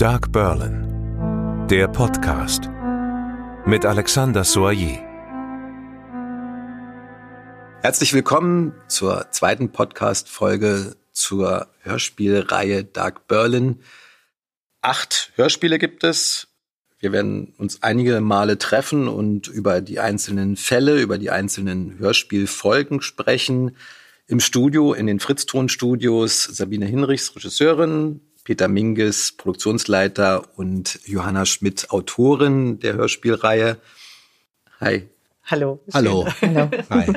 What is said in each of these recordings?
Dark Berlin, der Podcast mit Alexander Soyer. Herzlich willkommen zur zweiten Podcast-Folge zur Hörspielreihe Dark Berlin. Acht Hörspiele gibt es. Wir werden uns einige Male treffen und über die einzelnen Fälle, über die einzelnen Hörspielfolgen sprechen. Im Studio, in den Fritz-Ton-Studios, Sabine Hinrichs, Regisseurin, Peter Minges, Produktionsleiter und Johanna Schmidt, Autorin der Hörspielreihe. Hi. Hallo. Hallo. Hallo. Hi.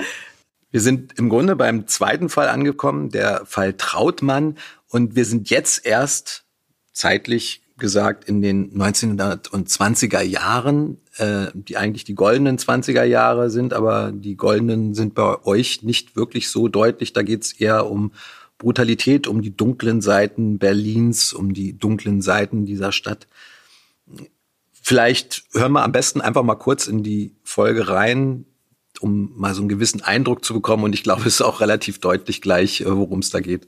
Wir sind im Grunde beim zweiten Fall angekommen, der Fall Trautmann. Und wir sind jetzt erst zeitlich gesagt in den 1920er Jahren, äh, die eigentlich die goldenen 20er Jahre sind, aber die goldenen sind bei euch nicht wirklich so deutlich. Da geht es eher um Brutalität, um die dunklen Seiten Berlins, um die dunklen Seiten dieser Stadt. Vielleicht hören wir am besten einfach mal kurz in die Folge rein, um mal so einen gewissen Eindruck zu bekommen. Und ich glaube, es ist auch relativ deutlich gleich, äh, worum es da geht.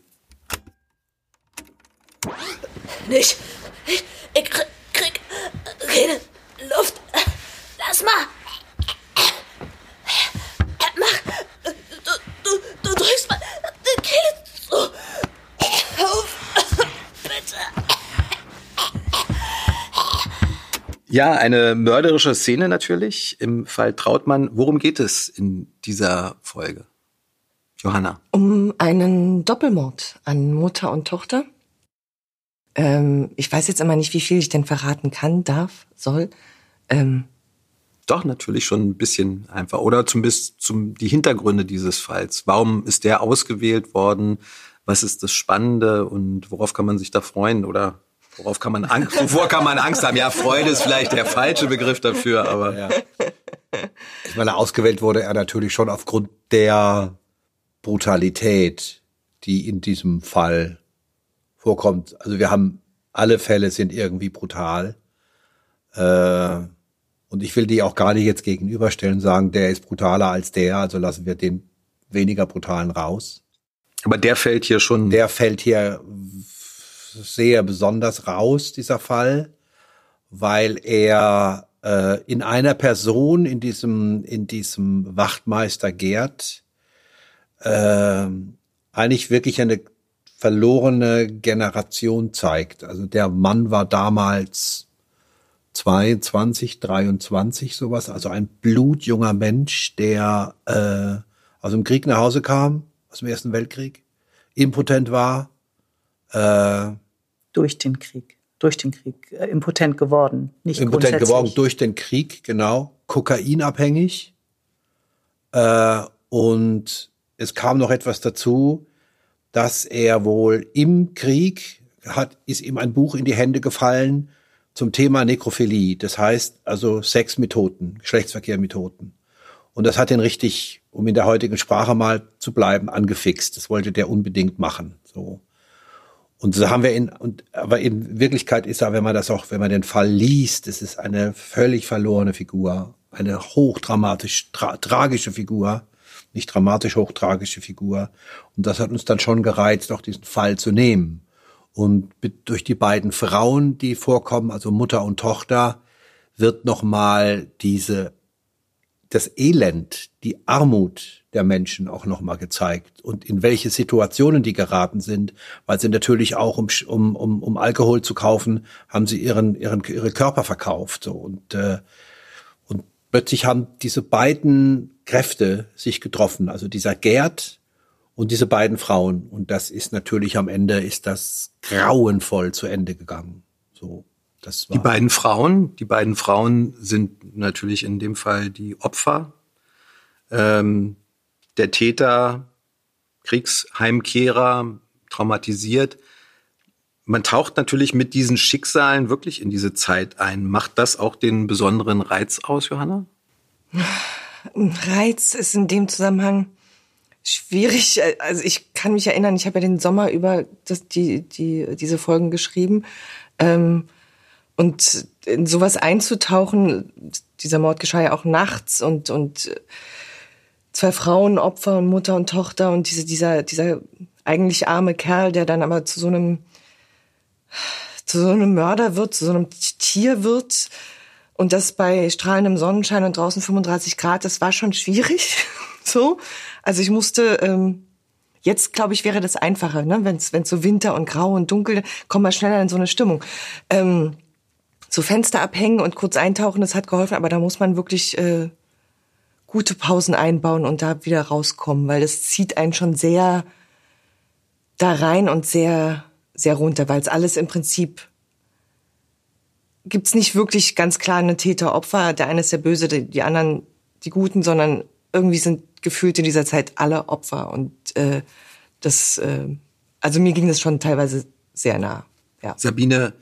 Nicht ich krieg, krieg keine Luft. Lass mal. Mach. Du, du, du drückst mal die Kehle zu. Auf. Bitte. Ja, eine mörderische Szene natürlich im Fall Trautmann. Worum geht es in dieser Folge? Johanna. Um einen Doppelmord an Mutter und Tochter. Ähm, ich weiß jetzt immer nicht, wie viel ich denn verraten kann, darf, soll. Ähm, Doch, natürlich schon ein bisschen einfach. Oder zumindest zum, die Hintergründe dieses Falls. Warum ist der ausgewählt worden? Was ist das Spannende und worauf kann man sich da freuen? Oder worauf kann man Angst, wovor kann man Angst haben? Ja, Freude ist vielleicht der falsche Begriff dafür, aber. Ja. Ich meine, ausgewählt wurde er natürlich schon aufgrund der Brutalität, die in diesem Fall vorkommt. Also wir haben alle Fälle sind irgendwie brutal. Äh, und ich will die auch gar nicht jetzt gegenüberstellen, sagen, der ist brutaler als der, also lassen wir den weniger brutalen raus. Aber der fällt hier schon. Der fällt hier sehr besonders raus, dieser Fall, weil er äh, in einer Person, in diesem, in diesem Wachtmeister Gerd, äh, eigentlich wirklich eine verlorene Generation zeigt. Also der Mann war damals 22, 23 sowas, also ein blutjunger Mensch, der äh, aus dem Krieg nach Hause kam, aus dem Ersten Weltkrieg, impotent war. Äh, durch den Krieg, durch den Krieg, äh, impotent geworden, nicht Impotent geworden durch den Krieg, genau, kokainabhängig. Äh, und es kam noch etwas dazu, dass er wohl im Krieg hat, ist ihm ein Buch in die Hände gefallen zum Thema Nekrophilie. Das heißt also Sex mit Toten, Geschlechtsverkehr mit Toten. Und das hat ihn richtig, um in der heutigen Sprache mal zu bleiben, angefixt. Das wollte der unbedingt machen. So. Und so haben wir ihn, und, aber in Wirklichkeit ist er, wenn man das auch, wenn man den Fall liest, es ist eine völlig verlorene Figur, eine hochdramatisch, tra tragische Figur nicht dramatisch hochtragische Figur. Und das hat uns dann schon gereizt, auch diesen Fall zu nehmen. Und durch die beiden Frauen, die vorkommen, also Mutter und Tochter, wird nochmal diese, das Elend, die Armut der Menschen auch nochmal gezeigt und in welche Situationen die geraten sind, weil sie natürlich auch, um, um, um, um Alkohol zu kaufen, haben sie ihren, ihren, ihre Körper verkauft. So. Und, äh, und plötzlich haben diese beiden Kräfte sich getroffen. Also dieser Gerd und diese beiden Frauen. Und das ist natürlich am Ende ist das grauenvoll zu Ende gegangen. So. Das war die beiden Frauen, die beiden Frauen sind natürlich in dem Fall die Opfer. Ähm, der Täter, Kriegsheimkehrer, traumatisiert. Man taucht natürlich mit diesen Schicksalen wirklich in diese Zeit ein. Macht das auch den besonderen Reiz aus, Johanna? Reiz ist in dem Zusammenhang schwierig. Also ich kann mich erinnern, ich habe ja den Sommer über das, die, die, diese Folgen geschrieben. Ähm, und in sowas einzutauchen, dieser Mord geschah ja auch nachts und, und zwei Frauen, Opfer und Mutter und Tochter und diese, dieser, dieser eigentlich arme Kerl, der dann aber zu so einem, zu so einem Mörder wird, zu so einem Tier wird. Und das bei strahlendem Sonnenschein und draußen 35 Grad, das war schon schwierig. so. Also ich musste, ähm, jetzt glaube ich, wäre das einfacher, ne? wenn es so Winter und grau und dunkel, kommt man schneller in so eine Stimmung. Ähm, so Fenster abhängen und kurz eintauchen, das hat geholfen, aber da muss man wirklich äh, gute Pausen einbauen und da wieder rauskommen, weil das zieht einen schon sehr da rein und sehr, sehr runter, weil es alles im Prinzip gibt's nicht wirklich ganz klar eine Täter-Opfer. Der eine ist der Böse, die anderen die Guten, sondern irgendwie sind gefühlt in dieser Zeit alle Opfer und äh, das, äh, also mir ging das schon teilweise sehr nah. Ja. Sabine,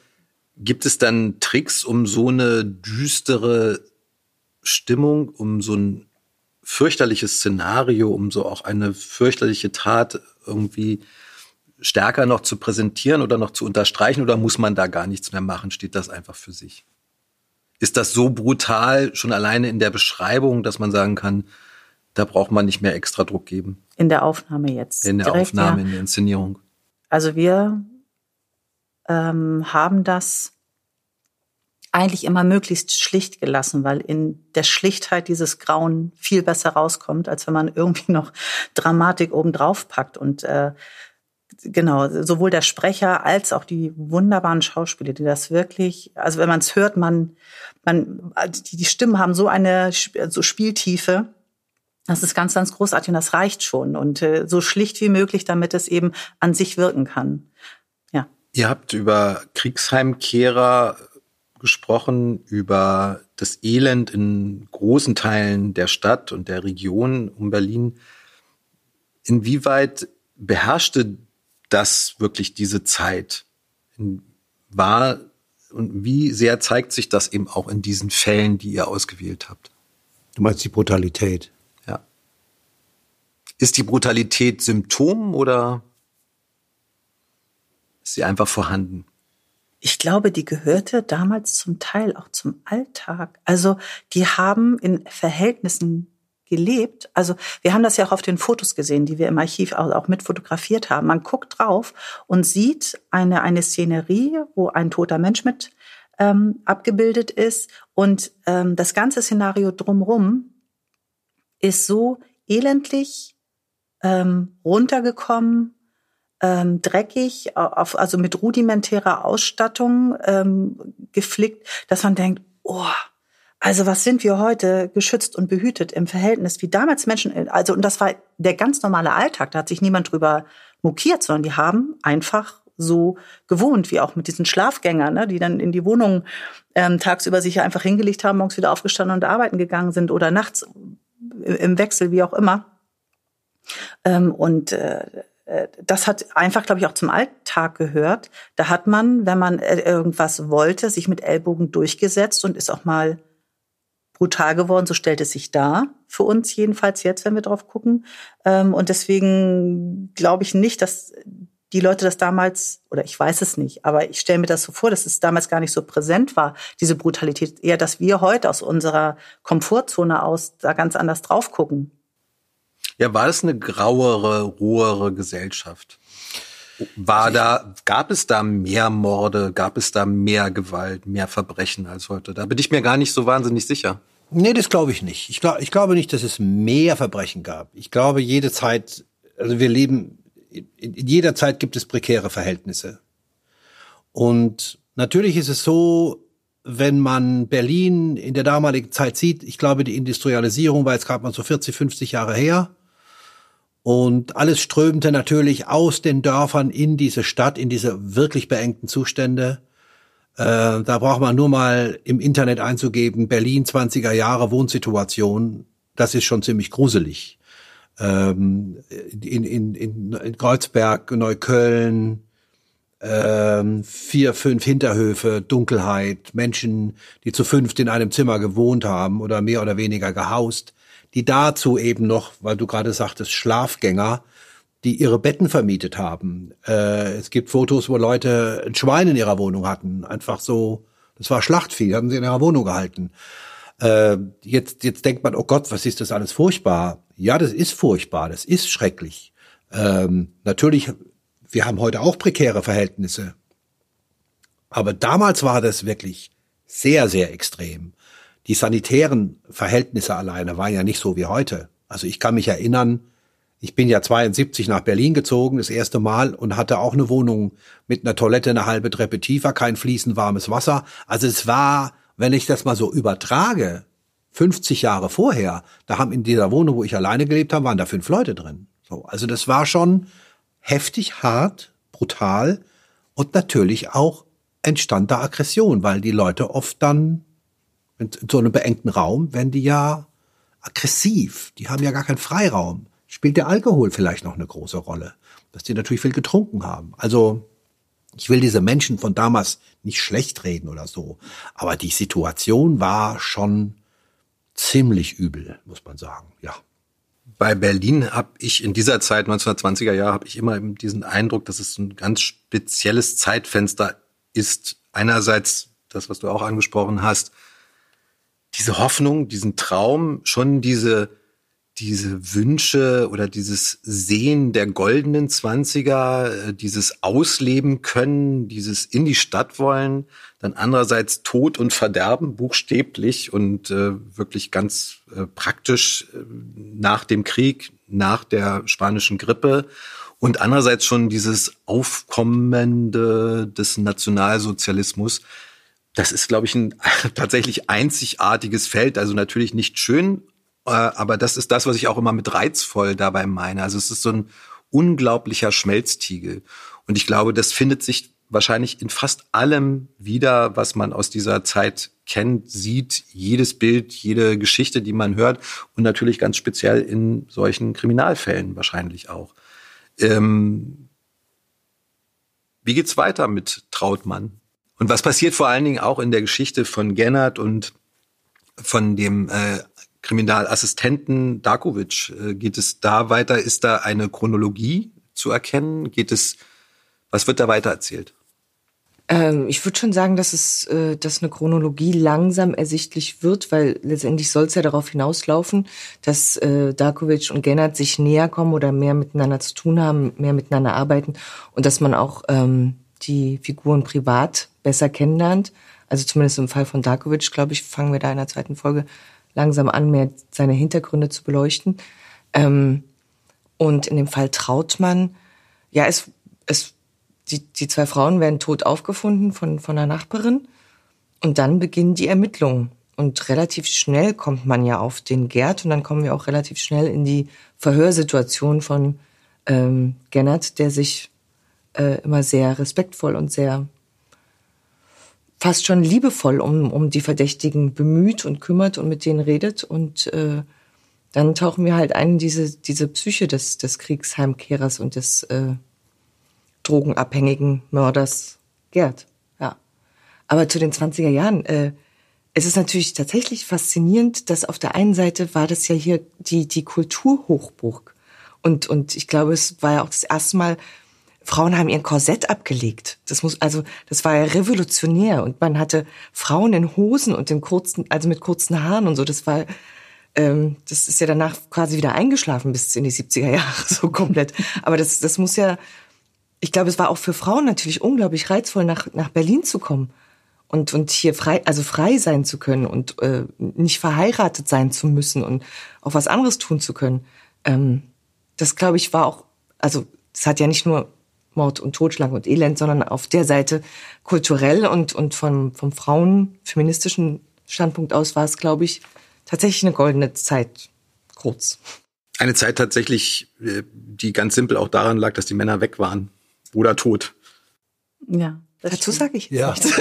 gibt es dann Tricks, um so eine düstere Stimmung, um so ein fürchterliches Szenario, um so auch eine fürchterliche Tat irgendwie stärker noch zu präsentieren oder noch zu unterstreichen oder muss man da gar nichts mehr machen? Steht das einfach für sich? Ist das so brutal schon alleine in der Beschreibung, dass man sagen kann, da braucht man nicht mehr extra Druck geben? In der Aufnahme jetzt. In der direkt, Aufnahme, ja. in der Inszenierung. Also wir ähm, haben das eigentlich immer möglichst schlicht gelassen, weil in der Schlichtheit dieses Grauen viel besser rauskommt, als wenn man irgendwie noch Dramatik obendrauf packt. Und äh, genau, sowohl der Sprecher als auch die wunderbaren Schauspieler, die das wirklich, also wenn man es hört, man, man, die, die Stimmen haben so eine so Spieltiefe. Das ist ganz, ganz großartig und das reicht schon. Und äh, so schlicht wie möglich, damit es eben an sich wirken kann. Ja. Ihr habt über Kriegsheimkehrer gesprochen, über das Elend in großen Teilen der Stadt und der Region um Berlin. Inwieweit beherrschte das wirklich diese Zeit war und wie sehr zeigt sich das eben auch in diesen Fällen, die ihr ausgewählt habt? Du meinst die Brutalität? Ja. Ist die Brutalität Symptom oder ist sie einfach vorhanden? Ich glaube, die gehörte damals zum Teil auch zum Alltag. Also die haben in Verhältnissen gelebt. Also wir haben das ja auch auf den Fotos gesehen, die wir im Archiv auch, mit fotografiert haben. Man guckt drauf und sieht eine, eine Szenerie, wo ein toter Mensch mit ähm, abgebildet ist. Und ähm, das ganze Szenario drumrum ist so elendlich ähm, runtergekommen, ähm, dreckig, auf, also mit rudimentärer Ausstattung ähm, geflickt, dass man denkt, oh, also was sind wir heute geschützt und behütet im Verhältnis wie damals Menschen, also und das war der ganz normale Alltag, da hat sich niemand drüber mokiert, sondern die haben einfach so gewohnt, wie auch mit diesen Schlafgängern, ne, die dann in die Wohnung ähm, tagsüber sich einfach hingelegt haben, morgens wieder aufgestanden und arbeiten gegangen sind oder nachts im Wechsel, wie auch immer. Ähm, und äh, äh das hat einfach, glaube ich, auch zum Alltag gehört. Da hat man, wenn man äh, irgendwas wollte, sich mit Ellbogen durchgesetzt und ist auch mal brutal geworden, so stellt es sich dar, für uns jedenfalls jetzt, wenn wir drauf gucken. Ähm, und deswegen glaube ich nicht, dass die Leute das damals, oder ich weiß es nicht, aber ich stelle mir das so vor, dass es damals gar nicht so präsent war, diese Brutalität. Eher, dass wir heute aus unserer Komfortzone aus da ganz anders drauf gucken. Ja, war das eine grauere, rohere Gesellschaft? War da, gab es da mehr Morde, gab es da mehr Gewalt, mehr Verbrechen als heute? Da bin ich mir gar nicht so wahnsinnig sicher. Nee, das glaube ich nicht. Ich, glaub, ich glaube nicht, dass es mehr Verbrechen gab. Ich glaube, jede Zeit, also wir leben, in jeder Zeit gibt es prekäre Verhältnisse. Und natürlich ist es so, wenn man Berlin in der damaligen Zeit sieht, ich glaube, die Industrialisierung war jetzt gerade mal so 40, 50 Jahre her. Und alles strömte natürlich aus den Dörfern in diese Stadt, in diese wirklich beengten Zustände. Äh, da braucht man nur mal im Internet einzugeben, Berlin 20er Jahre Wohnsituation. Das ist schon ziemlich gruselig. Ähm, in, in, in, in Kreuzberg, Neukölln, ähm, vier, fünf Hinterhöfe, Dunkelheit, Menschen, die zu fünft in einem Zimmer gewohnt haben oder mehr oder weniger gehaust, die dazu eben noch, weil du gerade sagtest, Schlafgänger, die ihre Betten vermietet haben. Äh, es gibt Fotos, wo Leute ein Schwein in ihrer Wohnung hatten. Einfach so, das war Schlachtvieh, haben sie in ihrer Wohnung gehalten. Äh, jetzt, jetzt denkt man, oh Gott, was ist das alles furchtbar? Ja, das ist furchtbar, das ist schrecklich. Ähm, natürlich, wir haben heute auch prekäre Verhältnisse. Aber damals war das wirklich sehr, sehr extrem. Die sanitären Verhältnisse alleine waren ja nicht so wie heute. Also ich kann mich erinnern, ich bin ja 72 nach Berlin gezogen, das erste Mal, und hatte auch eine Wohnung mit einer Toilette eine halbe Treppe tiefer, kein fließend warmes Wasser. Also es war, wenn ich das mal so übertrage, 50 Jahre vorher, da haben in dieser Wohnung, wo ich alleine gelebt habe, waren da fünf Leute drin. So, also das war schon heftig, hart, brutal und natürlich auch entstand da Aggression, weil die Leute oft dann in so einem beengten Raum, wenn die ja aggressiv, die haben ja gar keinen Freiraum spielt der Alkohol vielleicht noch eine große Rolle, dass die natürlich viel getrunken haben. Also ich will diese Menschen von damals nicht schlecht reden oder so, aber die Situation war schon ziemlich übel, muss man sagen, ja. Bei Berlin habe ich in dieser Zeit, 1920er Jahre, habe ich immer diesen Eindruck, dass es ein ganz spezielles Zeitfenster ist. Einerseits das, was du auch angesprochen hast, diese Hoffnung, diesen Traum, schon diese diese Wünsche oder dieses Sehen der goldenen Zwanziger, äh, dieses Ausleben können, dieses in die Stadt wollen, dann andererseits Tod und Verderben buchstäblich und äh, wirklich ganz äh, praktisch äh, nach dem Krieg, nach der spanischen Grippe und andererseits schon dieses Aufkommende des Nationalsozialismus. Das ist, glaube ich, ein tatsächlich einzigartiges Feld. Also natürlich nicht schön, äh, aber das ist das, was ich auch immer mit reizvoll dabei meine. Also es ist so ein unglaublicher Schmelztiegel. Und ich glaube, das findet sich wahrscheinlich in fast allem wieder, was man aus dieser Zeit kennt, sieht, jedes Bild, jede Geschichte, die man hört und natürlich ganz speziell in solchen Kriminalfällen wahrscheinlich auch. Ähm, wie geht's weiter mit Trautmann? Und was passiert vor allen Dingen auch in der Geschichte von Gennard und von dem äh, Kriminalassistenten Darkovic. Äh, geht es da weiter? Ist da eine Chronologie zu erkennen? Geht es, was wird da weiter erzählt? Ähm, ich würde schon sagen, dass es, äh, dass eine Chronologie langsam ersichtlich wird, weil letztendlich soll es ja darauf hinauslaufen, dass äh, Darkovic und Gennard sich näher kommen oder mehr miteinander zu tun haben, mehr miteinander arbeiten und dass man auch ähm, die Figuren privat besser kennenlernt. Also zumindest im Fall von Darkovic, glaube ich, fangen wir da in der zweiten Folge langsam an, mehr seine Hintergründe zu beleuchten. Ähm, und in dem Fall Trautmann, ja, es, es, die, die zwei Frauen werden tot aufgefunden von, von einer Nachbarin. Und dann beginnen die Ermittlungen. Und relativ schnell kommt man ja auf den Gerd und dann kommen wir auch relativ schnell in die Verhörsituation von ähm, Gennert, der sich äh, immer sehr respektvoll und sehr fast schon liebevoll um, um die Verdächtigen bemüht und kümmert und mit denen redet. Und äh, dann tauchen wir halt ein in diese, diese Psyche des, des Kriegsheimkehrers und des äh, drogenabhängigen Mörders Gerd. Ja. Aber zu den 20er Jahren, äh, es ist natürlich tatsächlich faszinierend, dass auf der einen Seite war das ja hier die, die Kulturhochburg. Und, und ich glaube, es war ja auch das erste Mal, Frauen haben ihren Korsett abgelegt. Das muss, also, das war ja revolutionär. Und man hatte Frauen in Hosen und in kurzen, also mit kurzen Haaren und so. Das war, ähm, das ist ja danach quasi wieder eingeschlafen bis in die 70er Jahre, so komplett. Aber das, das muss ja, ich glaube, es war auch für Frauen natürlich unglaublich reizvoll, nach, nach Berlin zu kommen. Und, und hier frei, also frei sein zu können und äh, nicht verheiratet sein zu müssen und auch was anderes tun zu können. Ähm, das, glaube ich, war auch, also, es hat ja nicht nur Mord und Totschlag und Elend, sondern auf der Seite kulturell und, und vom, vom frauenfeministischen Standpunkt aus war es, glaube ich, tatsächlich eine goldene Zeit. Kurz. Eine Zeit tatsächlich, äh, die ganz simpel auch daran lag, dass die Männer weg waren oder tot. Ja. Dazu sage ich jetzt ja. nichts.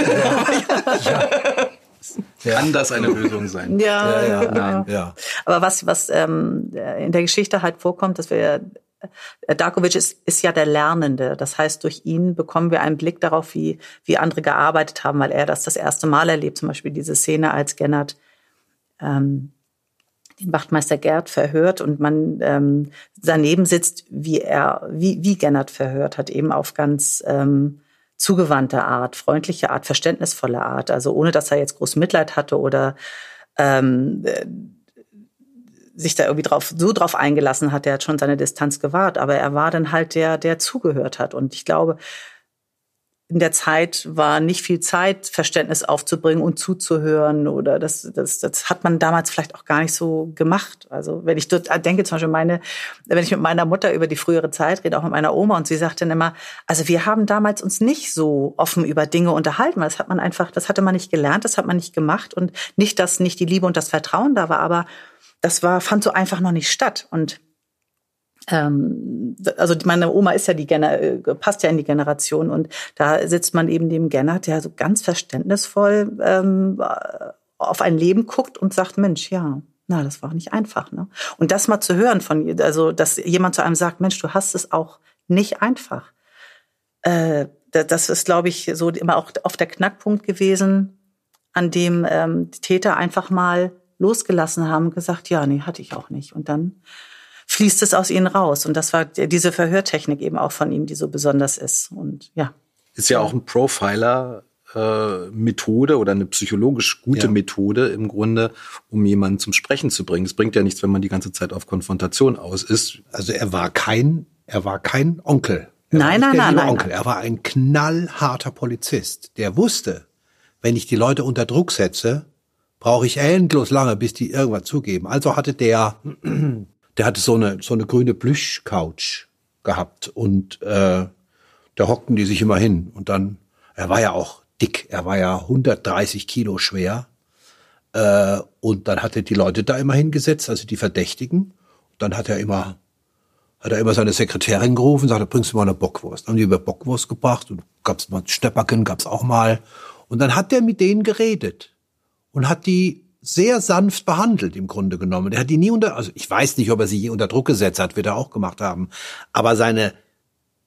Ja. ja. Kann das eine Lösung sein? Ja, Ja, ja, genau. nein, ja. Aber was, was ähm, in der Geschichte halt vorkommt, dass wir Darkovic ist, ist ja der Lernende. Das heißt, durch ihn bekommen wir einen Blick darauf, wie, wie andere gearbeitet haben, weil er das das erste Mal erlebt. Zum Beispiel diese Szene, als Gennard ähm, den Wachtmeister Gerd verhört und man ähm, daneben sitzt, wie er, wie, wie Gennard verhört hat, eben auf ganz ähm, zugewandte Art, freundliche Art, verständnisvolle Art. Also ohne, dass er jetzt groß Mitleid hatte oder ähm, äh, sich da irgendwie drauf, so drauf eingelassen hat, der hat schon seine Distanz gewahrt, aber er war dann halt der, der zugehört hat. Und ich glaube, in der Zeit war nicht viel Zeit, Verständnis aufzubringen und zuzuhören oder das, das, das hat man damals vielleicht auch gar nicht so gemacht. Also wenn ich dort denke, zum Beispiel meine, wenn ich mit meiner Mutter über die frühere Zeit rede, auch mit meiner Oma und sie sagt dann immer, also wir haben damals uns nicht so offen über Dinge unterhalten, weil das hat man einfach, das hatte man nicht gelernt, das hat man nicht gemacht und nicht, dass nicht die Liebe und das Vertrauen da war, aber das war, fand so einfach noch nicht statt und ähm, also meine Oma ist ja die äh, passt ja in die Generation und da sitzt man eben dem Gennert, der so ganz verständnisvoll ähm, auf ein Leben guckt und sagt, Mensch, ja, na, das war nicht einfach. Ne? Und das mal zu hören von, also dass jemand zu einem sagt, Mensch, du hast es auch nicht einfach. Äh, das ist, glaube ich, so immer auch oft der Knackpunkt gewesen, an dem ähm, die Täter einfach mal losgelassen haben und gesagt, ja, nee, hatte ich auch nicht. Und dann fließt es aus ihnen raus. Und das war diese Verhörtechnik eben auch von ihm, die so besonders ist. Und ja. Ist ja auch ein Profiler. Äh, Methode oder eine psychologisch gute ja. Methode im Grunde, um jemanden zum Sprechen zu bringen. Es bringt ja nichts, wenn man die ganze Zeit auf Konfrontation aus ist. Also er war kein, er war kein Onkel. Er nein, nein, nein, nein. Onkel. Er war ein knallharter Polizist, der wusste, wenn ich die Leute unter Druck setze, brauche ich endlos lange, bis die irgendwas zugeben. Also hatte der der hatte so eine, so eine grüne Plüschcouch gehabt und äh, da hockten die sich immer hin. Und dann, er war ja auch dick, er war ja 130 Kilo schwer. Äh, und dann hat er die Leute da immer hingesetzt, also die Verdächtigen. Und dann hat er immer, hat er immer seine Sekretärin gerufen, sagte, bringst du mal eine Bockwurst. Dann haben die über Bockwurst gebracht und gab's mal Stepperken, gab's auch mal. Und dann hat er mit denen geredet und hat die sehr sanft behandelt im Grunde genommen. Er hat die nie unter, also ich weiß nicht, ob er sie je unter Druck gesetzt hat, wird er auch gemacht haben. Aber seine,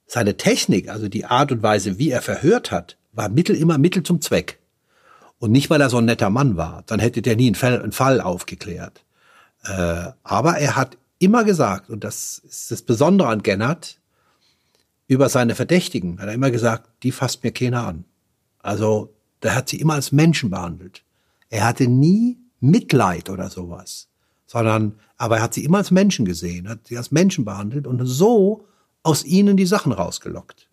seine Technik, also die Art und Weise, wie er verhört hat, war Mittel, immer Mittel zum Zweck. Und nicht, weil er so ein netter Mann war. Dann hätte der nie einen Fall, aufgeklärt. Äh, aber er hat immer gesagt, und das ist das Besondere an Gennard, über seine Verdächtigen hat er immer gesagt, die fasst mir keiner an. Also, der hat sie immer als Menschen behandelt. Er hatte nie Mitleid oder sowas, sondern, aber er hat sie immer als Menschen gesehen, hat sie als Menschen behandelt und so aus ihnen die Sachen rausgelockt.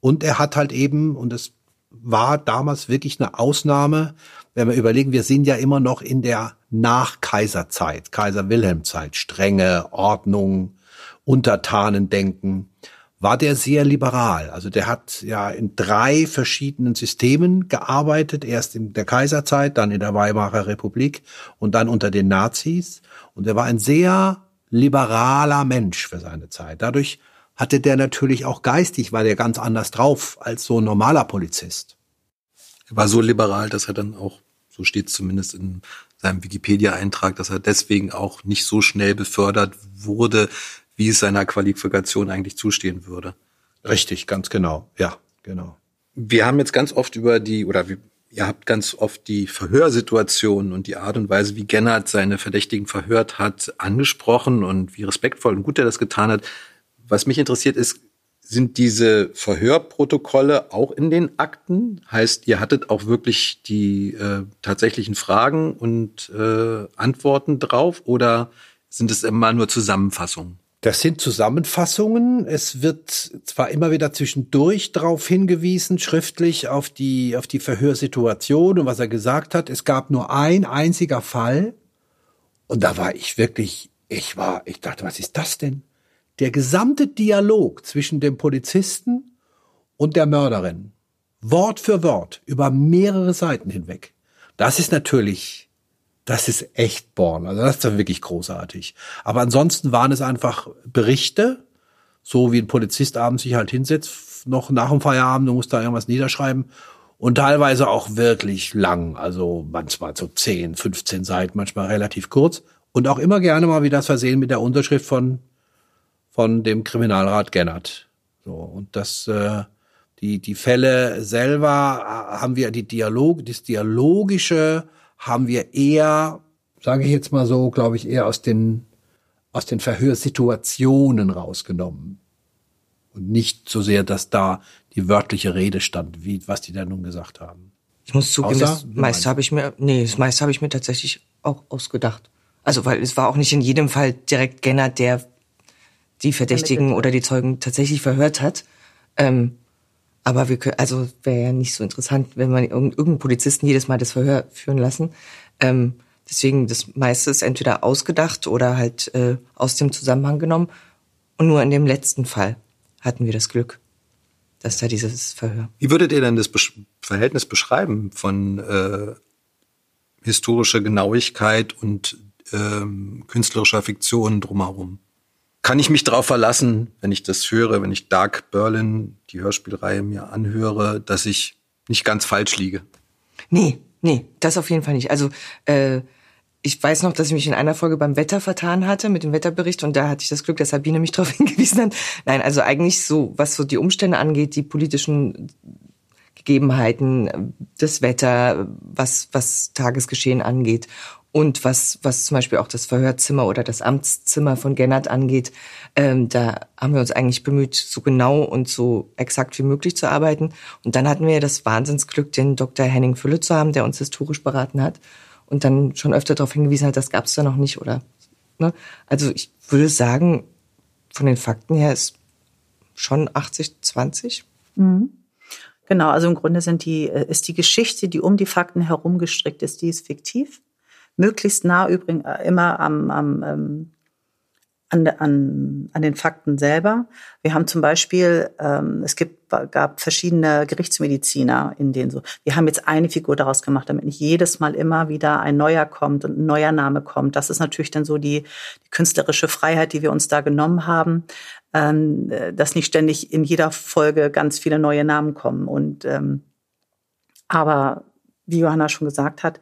Und er hat halt eben, und es war damals wirklich eine Ausnahme, wenn wir überlegen, wir sind ja immer noch in der Nach-Kaiserzeit, Kaiser-Wilhelm-Zeit, strenge Ordnung, Untertanendenken war der sehr liberal. Also der hat ja in drei verschiedenen Systemen gearbeitet, erst in der Kaiserzeit, dann in der Weimarer Republik und dann unter den Nazis. Und er war ein sehr liberaler Mensch für seine Zeit. Dadurch hatte der natürlich auch geistig, war der ganz anders drauf als so ein normaler Polizist. Er war so liberal, dass er dann auch, so steht zumindest in seinem Wikipedia-Eintrag, dass er deswegen auch nicht so schnell befördert wurde, wie es seiner Qualifikation eigentlich zustehen würde. Richtig, ganz genau. Ja, genau. Wir haben jetzt ganz oft über die, oder wir, ihr habt ganz oft die Verhörsituation und die Art und Weise, wie Gennard seine Verdächtigen verhört hat, angesprochen und wie respektvoll und gut er das getan hat. Was mich interessiert ist, sind diese Verhörprotokolle auch in den Akten? Heißt, ihr hattet auch wirklich die äh, tatsächlichen Fragen und äh, Antworten drauf oder sind es immer nur Zusammenfassungen? Das sind Zusammenfassungen. Es wird zwar immer wieder zwischendurch darauf hingewiesen, schriftlich auf die, auf die Verhörsituation und was er gesagt hat. Es gab nur ein einziger Fall. Und da war ich wirklich, ich war, ich dachte, was ist das denn? Der gesamte Dialog zwischen dem Polizisten und der Mörderin. Wort für Wort über mehrere Seiten hinweg. Das ist natürlich das ist echt Born. Also das ist dann wirklich großartig. Aber ansonsten waren es einfach Berichte, so wie ein Polizist abends sich halt hinsetzt, noch nach dem Feierabend und muss da irgendwas niederschreiben. Und teilweise auch wirklich lang, also manchmal so 10, 15 Seiten, manchmal relativ kurz. Und auch immer gerne mal wieder versehen mit der Unterschrift von, von dem Kriminalrat Gennert. So, und das, äh, die, die Fälle selber äh, haben wir die Dialog, das dialogische, haben wir eher, sage ich jetzt mal so, glaube ich, eher aus den, aus den Verhörsituationen rausgenommen. Und nicht so sehr, dass da die wörtliche Rede stand, wie, was die da nun gesagt haben. Ich muss zugeben, Außer, das meiste habe ich mir, nee, das meiste habe ich mir tatsächlich auch ausgedacht. Also, weil es war auch nicht in jedem Fall direkt Genner, der die Verdächtigen oder die Zeugen tatsächlich verhört hat. Ähm, Aber wir können, also wäre ja nicht so interessant, wenn man irgendeinen Polizisten jedes Mal das Verhör führen lassen. Ähm, deswegen das meiste ist entweder ausgedacht oder halt äh, aus dem Zusammenhang genommen. Und nur in dem letzten Fall hatten wir das Glück, dass da dieses Verhör. Wie würdet ihr denn das Besch Verhältnis beschreiben von äh, historischer Genauigkeit und ähm, künstlerischer Fiktion drumherum? Kann ich mich darauf verlassen, wenn ich das höre, wenn ich Dark Berlin, die Hörspielreihe, mir anhöre, dass ich nicht ganz falsch liege? Nee, nee, das auf jeden Fall nicht. Also äh, ich weiß noch, dass ich mich in einer Folge beim Wetter vertan hatte mit dem Wetterbericht und da hatte ich das Glück, dass Sabine mich darauf hingewiesen hat. Nein, also eigentlich so, was so die Umstände angeht, die politischen Gegebenheiten, das Wetter, was, was Tagesgeschehen angeht und was, was zum Beispiel auch das Verhörzimmer oder das Amtszimmer von Gennert angeht, ähm, da haben wir uns eigentlich bemüht, so genau und so exakt wie möglich zu arbeiten. Und dann hatten wir das Wahnsinnsglück, den Dr. Henning Fülle zu haben, der uns historisch beraten hat und dann schon öfter darauf hingewiesen hat, das gab es da noch nicht oder. Ne? Also ich würde sagen, von den Fakten her ist schon 80, 20. Mhm. Genau, also im Grunde sind die, äh, ist die Geschichte, die um die Fakten herum gestrickt ist, die ist fiktiv. Möglichst nah übrigens äh, immer am, am ähm, an, an, an den Fakten selber. Wir haben zum Beispiel, ähm, es gibt, gab verschiedene Gerichtsmediziner, in denen so, wir haben jetzt eine Figur daraus gemacht, damit nicht jedes Mal immer wieder ein neuer kommt und ein neuer Name kommt. Das ist natürlich dann so die, die künstlerische Freiheit, die wir uns da genommen haben, ähm, dass nicht ständig in jeder Folge ganz viele neue Namen kommen. Und ähm, aber wie Johanna schon gesagt hat, äh,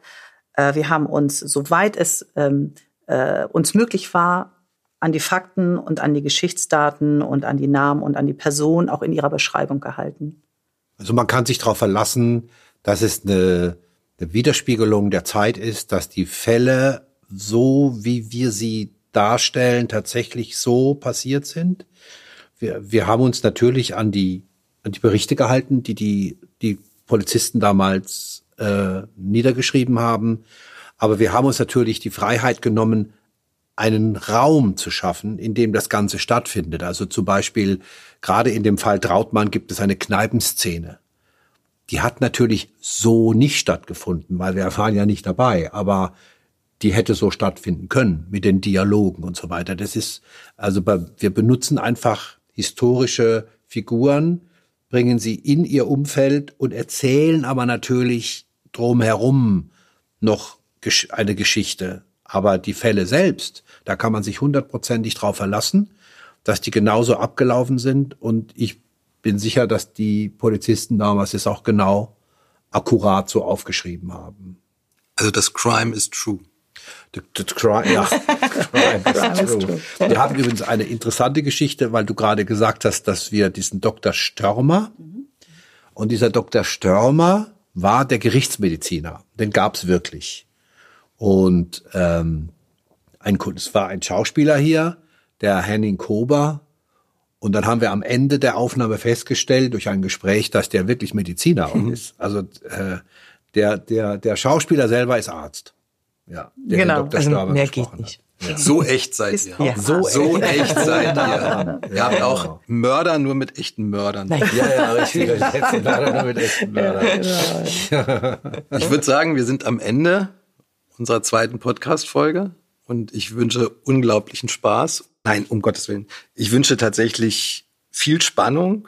wir haben uns, soweit es ähm, äh, uns möglich war, an die Fakten und an die Geschichtsdaten und an die Namen und an die Person auch in ihrer Beschreibung gehalten. Also man kann sich darauf verlassen, dass es eine, eine Widerspiegelung der Zeit ist, dass die Fälle so, wie wir sie darstellen, tatsächlich so passiert sind. Wir, wir haben uns natürlich an die, an die Berichte gehalten, die die, die Polizisten damals äh, niedergeschrieben haben. Aber wir haben uns natürlich die Freiheit genommen, einen Raum zu schaffen, in dem das Ganze stattfindet. Also zum Beispiel, gerade in dem Fall Trautmann gibt es eine Kneipenszene. Die hat natürlich so nicht stattgefunden, weil wir erfahren ja nicht dabei, aber die hätte so stattfinden können mit den Dialogen und so weiter. Das ist, also wir benutzen einfach historische Figuren, bringen sie in ihr Umfeld und erzählen aber natürlich drumherum noch eine Geschichte. Aber die Fälle selbst, da kann man sich hundertprozentig drauf verlassen, dass die genauso abgelaufen sind. Und ich bin sicher, dass die Polizisten damals es auch genau akkurat so aufgeschrieben haben. Also das Crime is true. The, the crime, ja, crime is true. Wir haben übrigens eine interessante Geschichte, weil du gerade gesagt hast, dass wir diesen Dr. Störmer und dieser Dr. Störmer war der Gerichtsmediziner. Den gab's wirklich. Und ähm, ein, es war ein Schauspieler hier, der Henning Kober. Und dann haben wir am Ende der Aufnahme festgestellt, durch ein Gespräch, dass der wirklich Mediziner mhm. ist. Also äh, der, der, der Schauspieler selber ist Arzt. Ja, der genau, Dr. also mehr geht nicht. Ja. So echt seid ihr. Ja. So, so echt, seid ihr. Ihr habt auch genau. Mörder nur mit echten Mördern. Nein. Ja, ja, richtig. Mörder nur mit echten Mördern. Genau. Ich würde sagen, wir sind am Ende unserer zweiten Podcast-Folge und ich wünsche unglaublichen Spaß. Nein, um Gottes Willen. Ich wünsche tatsächlich viel Spannung,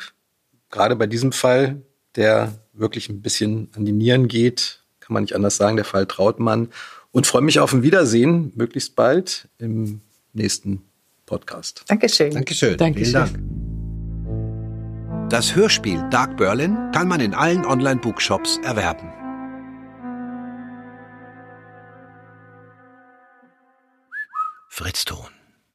gerade bei diesem Fall, der wirklich ein bisschen an die Nieren geht, kann man nicht anders sagen, der Fall Trautmann. Und freue mich auf ein Wiedersehen, möglichst bald im nächsten Podcast. Dankeschön. Dankeschön. Dankeschön. Vielen Dank. Das Hörspiel Dark Berlin kann man in allen Online-Bookshops erwerben. Fritz Ton.